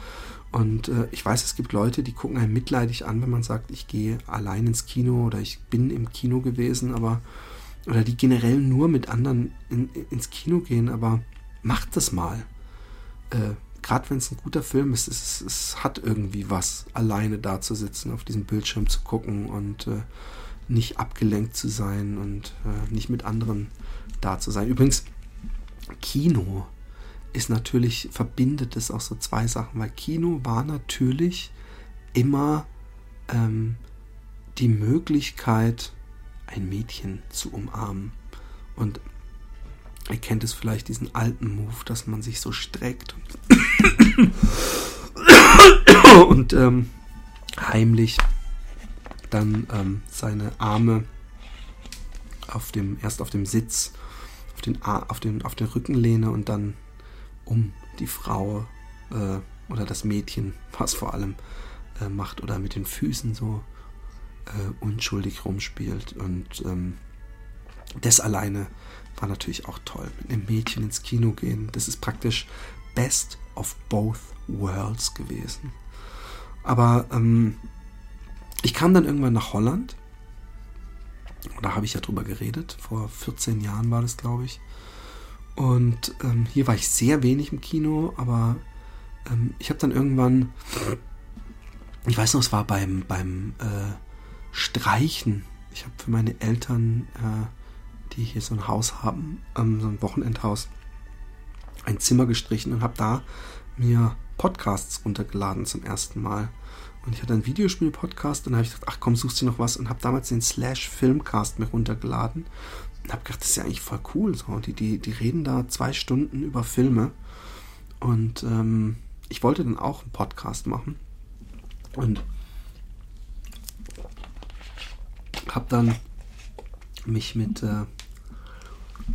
Und äh, ich weiß, es gibt Leute, die gucken einen mitleidig an, wenn man sagt, ich gehe allein ins Kino oder ich bin im Kino gewesen, aber oder die generell nur mit anderen in, ins Kino gehen, aber macht das mal. Äh, Gerade wenn es ein guter Film ist, es, es, hat irgendwie was, alleine da zu sitzen, auf diesem Bildschirm zu gucken und äh, nicht abgelenkt zu sein und äh, nicht mit anderen da zu sein. Übrigens, Kino ist natürlich, verbindet es auch so zwei Sachen, weil Kino war natürlich immer ähm, die Möglichkeit, ein Mädchen zu umarmen. Und ihr kennt es vielleicht, diesen alten Move, dass man sich so streckt und, und ähm, heimlich dann ähm, seine Arme auf dem, erst auf dem Sitz den, auf, den, auf den Rücken und dann um die Frau äh, oder das Mädchen, was vor allem äh, macht, oder mit den Füßen so äh, unschuldig rumspielt. Und ähm, das alleine war natürlich auch toll. Mit einem Mädchen ins Kino gehen, das ist praktisch Best of Both Worlds gewesen. Aber ähm, ich kam dann irgendwann nach Holland da habe ich ja drüber geredet. Vor 14 Jahren war das, glaube ich. Und ähm, hier war ich sehr wenig im Kino, aber ähm, ich habe dann irgendwann, ich weiß noch, es war beim, beim äh, Streichen. Ich habe für meine Eltern, äh, die hier so ein Haus haben, ähm, so ein Wochenendhaus, ein Zimmer gestrichen und habe da mir Podcasts runtergeladen zum ersten Mal. Und ich hatte einen Videospiel-Podcast und habe ich gedacht, ach komm, suchst du noch was und habe damals den Slash Filmcast mir runtergeladen und habe gedacht, das ist ja eigentlich voll cool. So. Die, die, die reden da zwei Stunden über Filme und ähm, ich wollte dann auch einen Podcast machen und habe dann mich mit äh,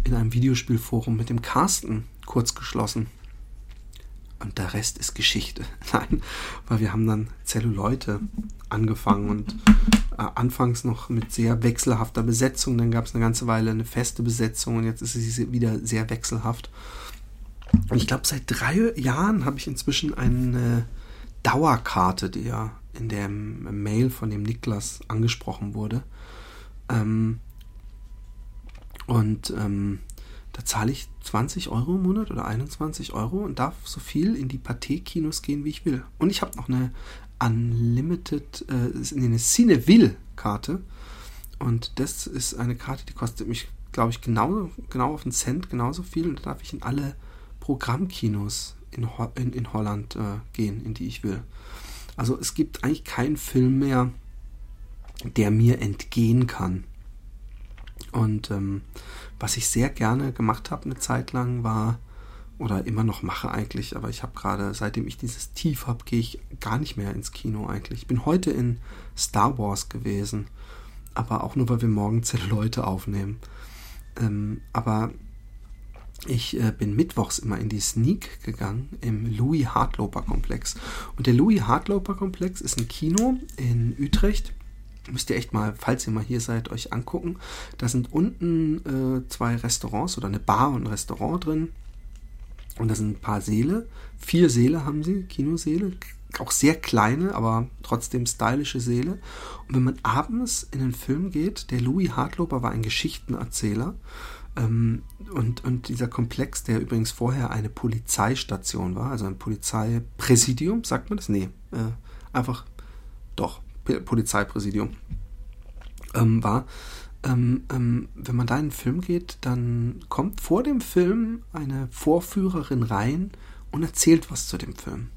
in einem Videospielforum mit dem Carsten kurz geschlossen und der Rest ist Geschichte. Nein, weil wir haben dann Zelluleute angefangen und äh, anfangs noch mit sehr wechselhafter Besetzung, dann gab es eine ganze Weile eine feste Besetzung und jetzt ist sie wieder sehr wechselhaft. Und ich glaube, seit drei Jahren habe ich inzwischen eine Dauerkarte, die ja in der Mail von dem Niklas angesprochen wurde. Ähm, und ähm, da zahle ich 20 Euro im Monat oder 21 Euro und darf so viel in die Pathé-Kinos gehen, wie ich will. Und ich habe noch eine Unlimited, äh, eine Cineville-Karte. Und das ist eine Karte, die kostet mich, glaube ich, genau, genau auf einen Cent genauso viel. Und da darf ich in alle Programmkinos in, Ho in, in Holland äh, gehen, in die ich will. Also es gibt eigentlich keinen Film mehr, der mir entgehen kann. Und ähm, was ich sehr gerne gemacht habe eine Zeit lang war, oder immer noch mache eigentlich, aber ich habe gerade, seitdem ich dieses Tief habe, gehe ich gar nicht mehr ins Kino eigentlich. Ich bin heute in Star Wars gewesen, aber auch nur, weil wir morgen Leute aufnehmen. Ähm, aber ich äh, bin mittwochs immer in die Sneak gegangen im Louis Hartloper Komplex. Und der Louis Hartloper Komplex ist ein Kino in Utrecht müsst ihr echt mal, falls ihr mal hier seid, euch angucken. Da sind unten äh, zwei Restaurants oder eine Bar und ein Restaurant drin. Und da sind ein paar Säle. Vier Säle haben sie, Kinosäle. Auch sehr kleine, aber trotzdem stylische Säle. Und wenn man abends in den Film geht, der Louis Hartloper war ein Geschichtenerzähler. Ähm, und, und dieser Komplex, der übrigens vorher eine Polizeistation war, also ein Polizeipräsidium, sagt man das? Nee, äh, einfach doch, Polizeipräsidium ähm, war. Ähm, ähm, wenn man da in den Film geht, dann kommt vor dem Film eine Vorführerin rein und erzählt was zu dem Film.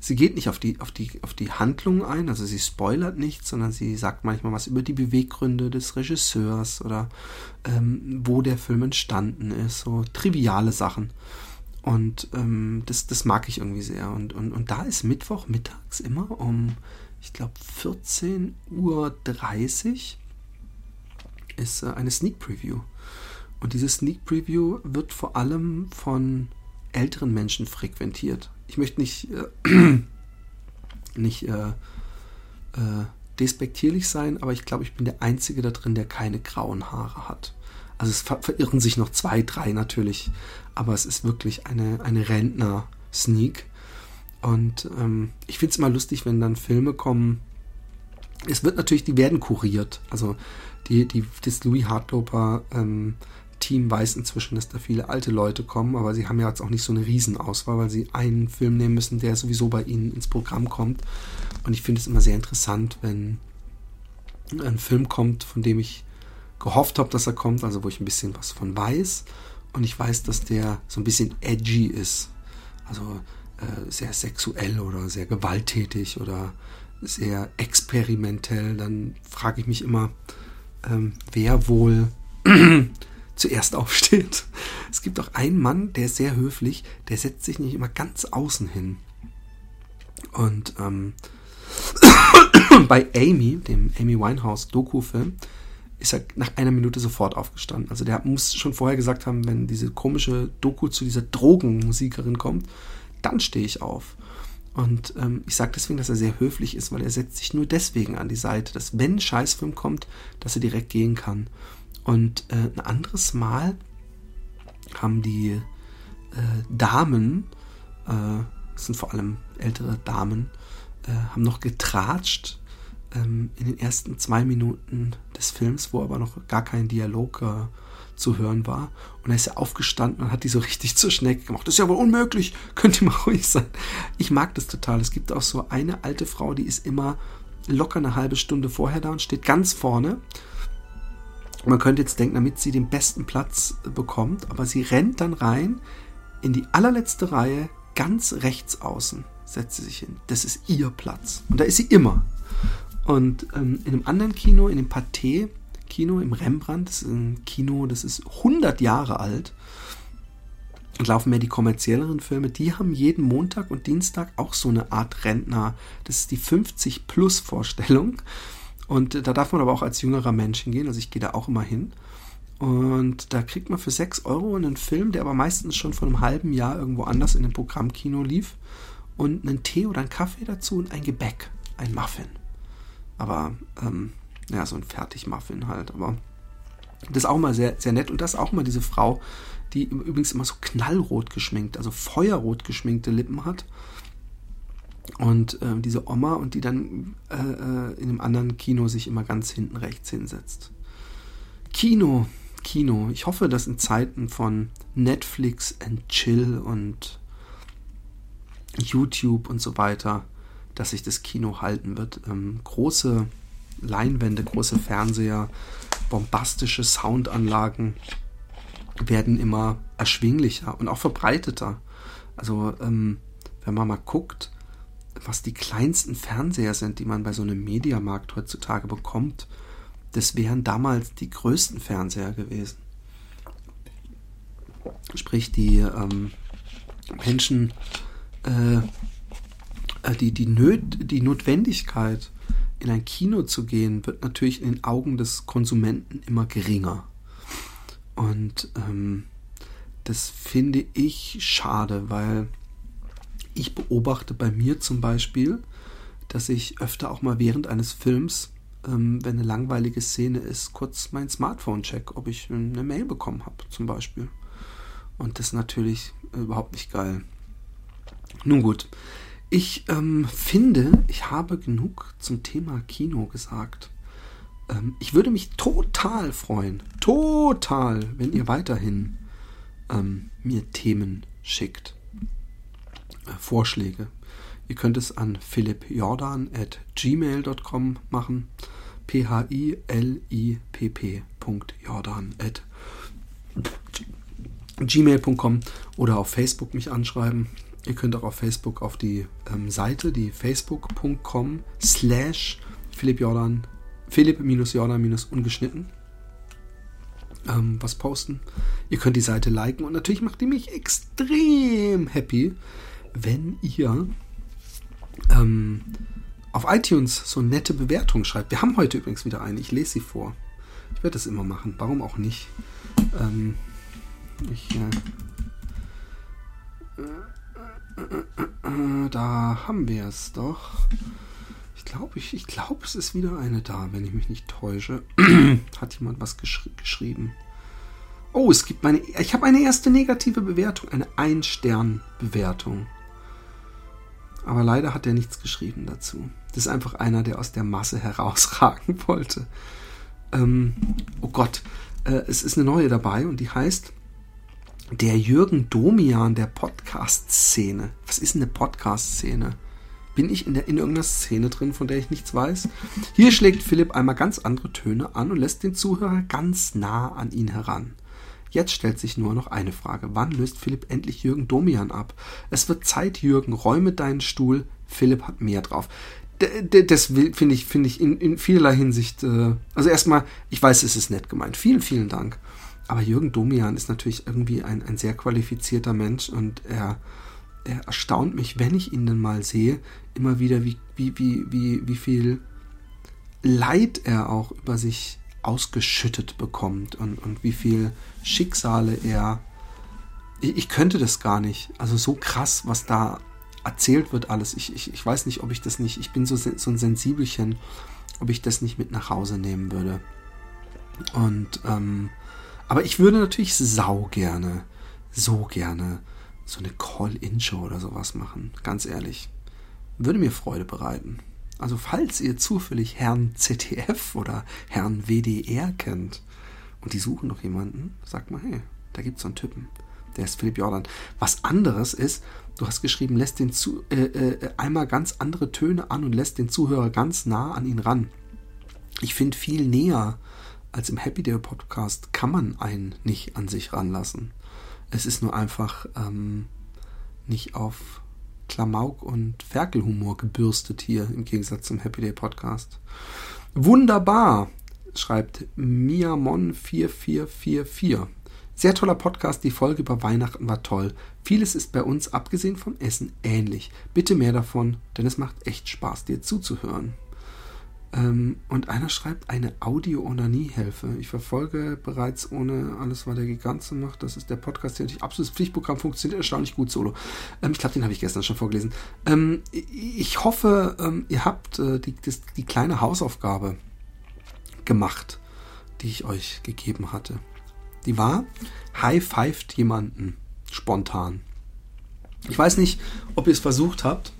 Sie geht nicht auf die, auf die, auf die Handlung ein, also sie spoilert nichts, sondern sie sagt manchmal was über die Beweggründe des Regisseurs oder ähm, wo der Film entstanden ist, so triviale Sachen. Und ähm, das, das mag ich irgendwie sehr. Und, und, und da ist Mittwoch mittags immer um ich glaube 14.30 Uhr ist äh, eine Sneak Preview. Und diese Sneak Preview wird vor allem von älteren Menschen frequentiert. Ich möchte nicht, äh, nicht äh, äh, despektierlich sein, aber ich glaube, ich bin der Einzige da drin, der keine grauen Haare hat. Also es ver verirren sich noch zwei, drei natürlich, aber es ist wirklich eine, eine Rentner-Sneak. Und ähm, ich finde es immer lustig, wenn dann Filme kommen. Es wird natürlich, die werden kuriert. Also die, die, das Louis Hartloper ähm, Team weiß inzwischen, dass da viele alte Leute kommen, aber sie haben ja jetzt auch nicht so eine Riesenauswahl, weil sie einen Film nehmen müssen, der sowieso bei ihnen ins Programm kommt. Und ich finde es immer sehr interessant, wenn ein Film kommt, von dem ich gehofft habe, dass er kommt, also wo ich ein bisschen was von weiß. Und ich weiß, dass der so ein bisschen edgy ist. Also sehr sexuell oder sehr gewalttätig oder sehr experimentell, dann frage ich mich immer, ähm, wer wohl zuerst aufsteht. Es gibt auch einen Mann, der ist sehr höflich, der setzt sich nicht immer ganz außen hin. Und ähm, bei Amy, dem Amy Winehouse Doku-Film, ist er nach einer Minute sofort aufgestanden. Also der muss schon vorher gesagt haben, wenn diese komische Doku zu dieser Drogenmusikerin kommt, dann stehe ich auf. Und ähm, ich sage deswegen, dass er sehr höflich ist, weil er setzt sich nur deswegen an die Seite, dass wenn ein Scheißfilm kommt, dass er direkt gehen kann. Und äh, ein anderes Mal haben die äh, Damen, äh, das sind vor allem ältere Damen, äh, haben noch getratscht ähm, in den ersten zwei Minuten des Films, wo aber noch gar kein Dialog äh, zu hören war. Und er ist ja aufgestanden und hat die so richtig zur Schnecke gemacht. Das ist ja wohl unmöglich. Könnt ihr mal ruhig sein. Ich mag das total. Es gibt auch so eine alte Frau, die ist immer locker eine halbe Stunde vorher da und steht ganz vorne. Man könnte jetzt denken, damit sie den besten Platz bekommt, aber sie rennt dann rein in die allerletzte Reihe, ganz rechts außen, setzt sie sich hin. Das ist ihr Platz. Und da ist sie immer. Und ähm, in einem anderen Kino, in dem Pathé, Kino im Rembrandt. Das ist ein Kino, das ist 100 Jahre alt. Und laufen mehr die kommerzielleren Filme. Die haben jeden Montag und Dienstag auch so eine Art Rentner. Das ist die 50-Plus-Vorstellung. Und da darf man aber auch als jüngerer Mensch hingehen. Also ich gehe da auch immer hin. Und da kriegt man für 6 Euro einen Film, der aber meistens schon vor einem halben Jahr irgendwo anders in einem Programmkino lief. Und einen Tee oder einen Kaffee dazu und ein Gebäck, ein Muffin. Aber ähm, ja, so ein Fertigmuffin halt. Aber das ist auch mal sehr, sehr nett. Und das auch mal diese Frau, die übrigens immer so knallrot geschminkt, also feuerrot geschminkte Lippen hat. Und äh, diese Oma und die dann äh, äh, in einem anderen Kino sich immer ganz hinten rechts hinsetzt. Kino, Kino. Ich hoffe, dass in Zeiten von Netflix and Chill und YouTube und so weiter, dass sich das Kino halten wird. Ähm, große Leinwände, große Fernseher, bombastische Soundanlagen werden immer erschwinglicher und auch verbreiteter. Also ähm, wenn man mal guckt, was die kleinsten Fernseher sind, die man bei so einem Mediamarkt heutzutage bekommt, das wären damals die größten Fernseher gewesen. Sprich, die ähm, Menschen, äh, äh die, die, Nöt die Notwendigkeit, in ein Kino zu gehen, wird natürlich in den Augen des Konsumenten immer geringer. Und ähm, das finde ich schade, weil ich beobachte bei mir zum Beispiel, dass ich öfter auch mal während eines Films ähm, wenn eine langweilige Szene ist, kurz mein Smartphone check, ob ich eine Mail bekommen habe, zum Beispiel. Und das ist natürlich überhaupt nicht geil. Nun gut, ich ähm, finde, ich habe genug zum Thema Kino gesagt. Ähm, ich würde mich total freuen, total, wenn ihr weiterhin ähm, mir Themen schickt, äh, Vorschläge. Ihr könnt es an philippjordan at gmail.com machen. P-H-I-L-I-P-P.jordan at gmail.com oder auf Facebook mich anschreiben. Ihr könnt auch auf Facebook auf die ähm, Seite, die facebook.com slash Philipp Jordan, Philipp-Jordan-ungeschnitten ähm, was posten. Ihr könnt die Seite liken und natürlich macht die mich extrem happy, wenn ihr ähm, auf iTunes so nette Bewertungen schreibt. Wir haben heute übrigens wieder eine. Ich lese sie vor. Ich werde das immer machen. Warum auch nicht? Ähm, ich, äh, äh, da haben wir es doch. Ich glaube, ich, ich glaube, es ist wieder eine da, wenn ich mich nicht täusche. Hat jemand was geschri geschrieben? Oh, es gibt meine. Ich habe eine erste negative Bewertung, eine Ein-Stern-Bewertung. Aber leider hat er nichts geschrieben dazu. Das ist einfach einer, der aus der Masse herausragen wollte. Ähm, oh Gott, äh, es ist eine neue dabei und die heißt der Jürgen Domian der Podcast-Szene. Was ist eine Podcast-Szene? Bin ich in, der, in irgendeiner Szene drin, von der ich nichts weiß? Hier schlägt Philipp einmal ganz andere Töne an und lässt den Zuhörer ganz nah an ihn heran. Jetzt stellt sich nur noch eine Frage. Wann löst Philipp endlich Jürgen Domian ab? Es wird Zeit, Jürgen, räume deinen Stuhl. Philipp hat mehr drauf. Das finde ich, finde ich in, in vielerlei Hinsicht, äh, also erstmal, ich weiß, es ist nett gemeint. Vielen, vielen Dank. Aber Jürgen Domian ist natürlich irgendwie ein, ein sehr qualifizierter Mensch und er, er erstaunt mich, wenn ich ihn dann mal sehe, immer wieder, wie, wie, wie, wie, wie viel Leid er auch über sich ausgeschüttet bekommt und, und wie viel Schicksale er. Ich, ich, könnte das gar nicht. Also so krass, was da erzählt wird alles. Ich, ich, ich weiß nicht, ob ich das nicht. Ich bin so, so ein Sensibelchen, ob ich das nicht mit nach Hause nehmen würde. Und ähm, aber ich würde natürlich sau gerne, so gerne so eine Call-In-Show oder sowas machen. Ganz ehrlich. Würde mir Freude bereiten. Also falls ihr zufällig Herrn ZDF oder Herrn WDR kennt und die suchen noch jemanden, sagt mal, hey, da gibt es so einen Typen. Der ist Philipp Jordan. Was anderes ist, du hast geschrieben, lässt den zu, äh, äh, einmal ganz andere Töne an und lässt den Zuhörer ganz nah an ihn ran. Ich finde viel näher als im Happy Day Podcast kann man einen nicht an sich ranlassen. Es ist nur einfach ähm, nicht auf Klamauk und Ferkelhumor gebürstet hier im Gegensatz zum Happy Day Podcast. Wunderbar, schreibt Miamon4444. Sehr toller Podcast, die Folge über Weihnachten war toll. Vieles ist bei uns, abgesehen vom Essen, ähnlich. Bitte mehr davon, denn es macht echt Spaß, dir zuzuhören. Ähm, und einer schreibt eine Audio-Onanie-Hilfe. Ich verfolge bereits ohne alles, was der Gigant macht. Das ist der Podcast, der natürlich absolutes Pflichtprogramm funktioniert erstaunlich gut solo. Ähm, ich glaube, den habe ich gestern schon vorgelesen. Ähm, ich hoffe, ähm, ihr habt äh, die, das, die kleine Hausaufgabe gemacht, die ich euch gegeben hatte. Die war, high-fived jemanden spontan. Ich weiß nicht, ob ihr es versucht habt,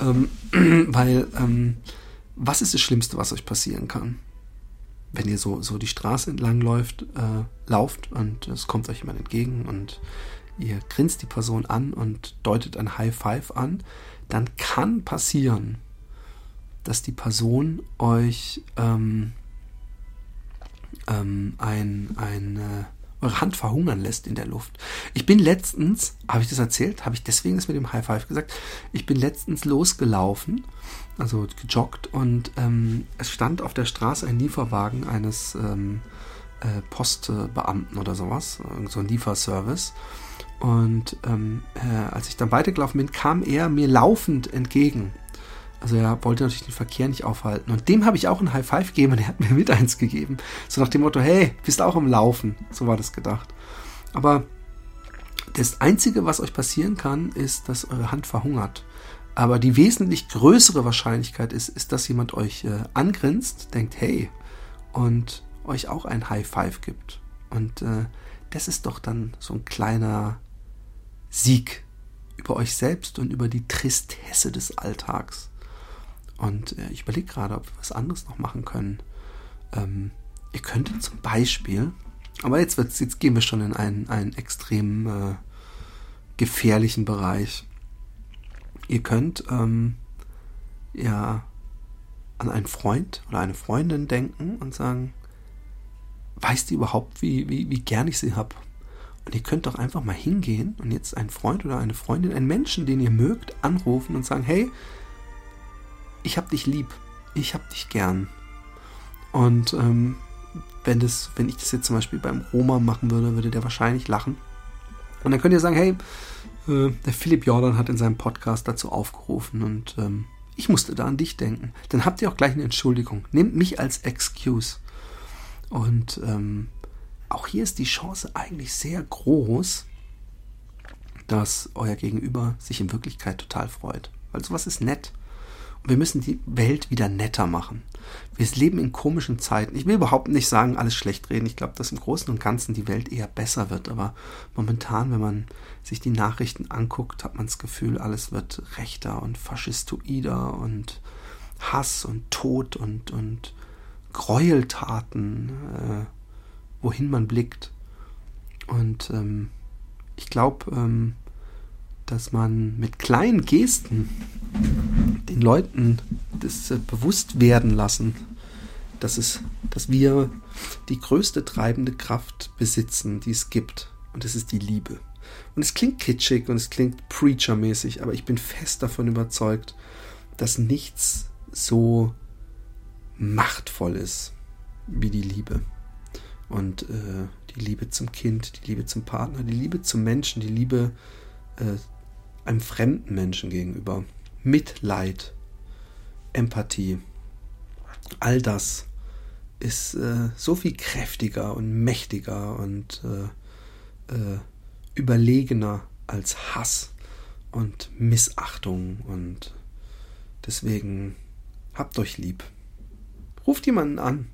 ähm, weil ähm, was ist das Schlimmste, was euch passieren kann? Wenn ihr so, so die Straße entlang läuft, äh, lauft und es kommt euch jemand entgegen und ihr grinst die Person an und deutet ein High Five an, dann kann passieren, dass die Person euch ähm, ähm, ein, ein, äh, eure Hand verhungern lässt in der Luft. Ich bin letztens, habe ich das erzählt? Habe ich deswegen das mit dem High Five gesagt? Ich bin letztens losgelaufen, also gejoggt und ähm, es stand auf der Straße ein Lieferwagen eines ähm, äh, Postbeamten oder sowas, so ein Lieferservice. Und ähm, äh, als ich dann weitergelaufen bin, kam er mir laufend entgegen. Also er wollte natürlich den Verkehr nicht aufhalten. Und dem habe ich auch ein High Five gegeben und er hat mir mit eins gegeben. So nach dem Motto, hey, bist auch im Laufen. So war das gedacht. Aber das Einzige, was euch passieren kann, ist, dass eure Hand verhungert. Aber die wesentlich größere Wahrscheinlichkeit ist, ist, dass jemand euch äh, angrinst, denkt, hey, und euch auch ein High Five gibt. Und äh, das ist doch dann so ein kleiner Sieg über euch selbst und über die Tristesse des Alltags. Und äh, ich überlege gerade, ob wir was anderes noch machen können. Ähm, ihr könntet zum Beispiel, aber jetzt, wird's, jetzt gehen wir schon in einen, einen extrem äh, gefährlichen Bereich. Ihr könnt ähm, ja an einen Freund oder eine Freundin denken und sagen, weiß die überhaupt, wie, wie, wie gern ich sie habe? Und ihr könnt doch einfach mal hingehen und jetzt einen Freund oder eine Freundin, einen Menschen, den ihr mögt, anrufen und sagen, hey, ich hab dich lieb, ich hab dich gern. Und ähm, wenn, das, wenn ich das jetzt zum Beispiel beim Roma machen würde, würde der wahrscheinlich lachen. Und dann könnt ihr sagen, hey, äh, der Philipp Jordan hat in seinem Podcast dazu aufgerufen und ähm, ich musste da an dich denken. Dann habt ihr auch gleich eine Entschuldigung. Nehmt mich als Excuse. Und ähm, auch hier ist die Chance eigentlich sehr groß, dass euer Gegenüber sich in Wirklichkeit total freut. Weil sowas ist nett. Und wir müssen die Welt wieder netter machen. Wir leben in komischen Zeiten. Ich will überhaupt nicht sagen, alles schlecht reden. Ich glaube, dass im Großen und Ganzen die Welt eher besser wird. Aber momentan, wenn man sich die Nachrichten anguckt, hat man das Gefühl, alles wird rechter und faschistoider und Hass und Tod und, und Gräueltaten, äh, wohin man blickt. Und ähm, ich glaube, ähm, dass man mit kleinen Gesten den Leuten das äh, bewusst werden lassen, dass es, dass wir die größte treibende Kraft besitzen, die es gibt. Und das ist die Liebe. Und es klingt kitschig und es klingt preachermäßig, aber ich bin fest davon überzeugt, dass nichts so machtvoll ist wie die Liebe. Und äh, die Liebe zum Kind, die Liebe zum Partner, die Liebe zum Menschen, die Liebe äh, einem fremden Menschen gegenüber. Mitleid, Empathie. All das ist äh, so viel kräftiger und mächtiger und äh, äh, überlegener als Hass und Missachtung und deswegen habt euch lieb. Ruft jemanden an.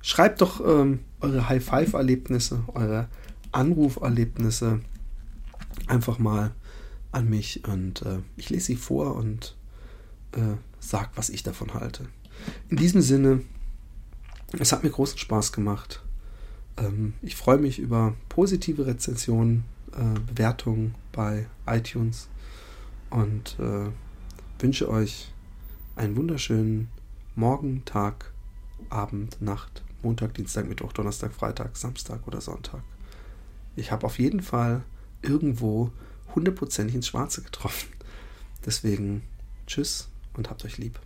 Schreibt doch ähm, eure High-Five-Erlebnisse, eure Anruferlebnisse einfach mal an mich und äh, ich lese sie vor und äh, sage, was ich davon halte. In diesem Sinne, es hat mir großen Spaß gemacht. Ähm, ich freue mich über positive Rezensionen, äh, Bewertungen bei iTunes und äh, wünsche euch einen wunderschönen Morgen, Tag, Abend, Nacht, Montag, Dienstag, Mittwoch, Donnerstag, Freitag, Samstag oder Sonntag. Ich habe auf jeden Fall irgendwo hundertprozentig ins Schwarze getroffen. Deswegen tschüss und habt euch lieb.